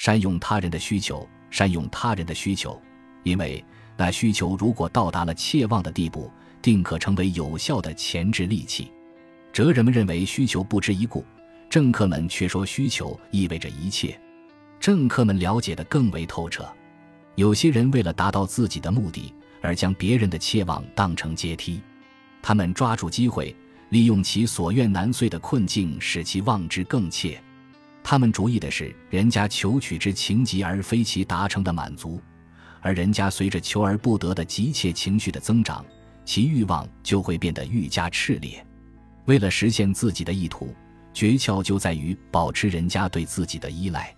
善用他人的需求，善用他人的需求，因为那需求如果到达了切望的地步，定可成为有效的前置利器。哲人们认为需求不值一顾，政客们却说需求意味着一切。政客们了解的更为透彻。有些人为了达到自己的目的，而将别人的切望当成阶梯，他们抓住机会，利用其所愿难遂的困境，使其望之更切。他们主意的是人家求取之情急，而非其达成的满足。而人家随着求而不得的急切情绪的增长，其欲望就会变得愈加炽烈。为了实现自己的意图，诀窍就在于保持人家对自己的依赖。